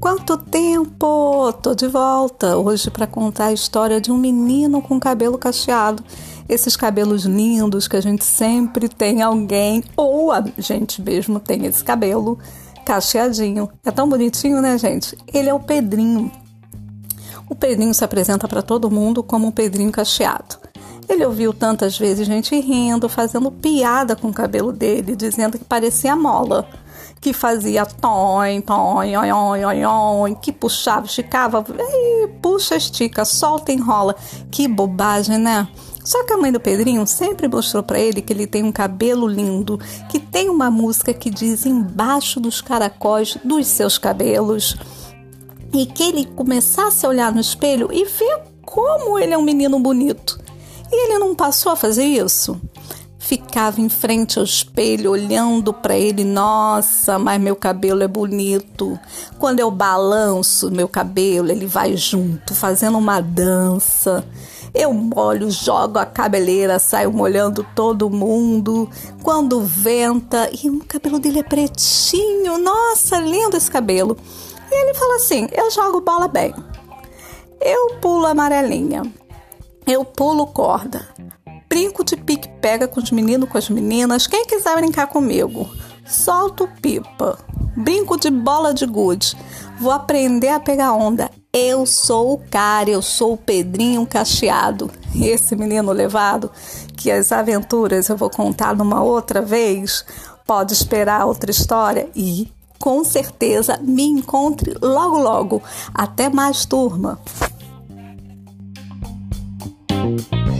Quanto tempo! Tô de volta hoje para contar a história de um menino com cabelo cacheado. Esses cabelos lindos que a gente sempre tem alguém, ou a gente mesmo tem esse cabelo cacheadinho. É tão bonitinho, né, gente? Ele é o Pedrinho. O Pedrinho se apresenta para todo mundo como um Pedrinho cacheado. Ele ouviu tantas vezes gente rindo, fazendo piada com o cabelo dele, dizendo que parecia mola que fazia toim, toim, oi, oi, oi, oi, que puxava, esticava, puxa, estica, solta, enrola. Que bobagem, né? Só que a mãe do Pedrinho sempre mostrou para ele que ele tem um cabelo lindo, que tem uma música que diz embaixo dos caracóis dos seus cabelos. E que ele começasse a olhar no espelho e ver como ele é um menino bonito. E ele não passou a fazer isso? ficava em frente ao espelho olhando para ele, nossa, mas meu cabelo é bonito. Quando eu balanço meu cabelo, ele vai junto, fazendo uma dança. Eu molho, jogo a cabeleira, saio molhando todo mundo. Quando venta, e o cabelo dele é pretinho, nossa, lindo esse cabelo. E ele fala assim: eu jogo bola bem. Eu pulo amarelinha. Eu pulo corda brinco de pique-pega com os meninos, com as meninas. Quem quiser brincar comigo, solto pipa. Brinco de bola de gude. Vou aprender a pegar onda. Eu sou o cara, eu sou o Pedrinho Cacheado. Esse menino levado, que as aventuras eu vou contar numa outra vez. Pode esperar outra história e com certeza me encontre logo logo. Até mais, turma! Bye.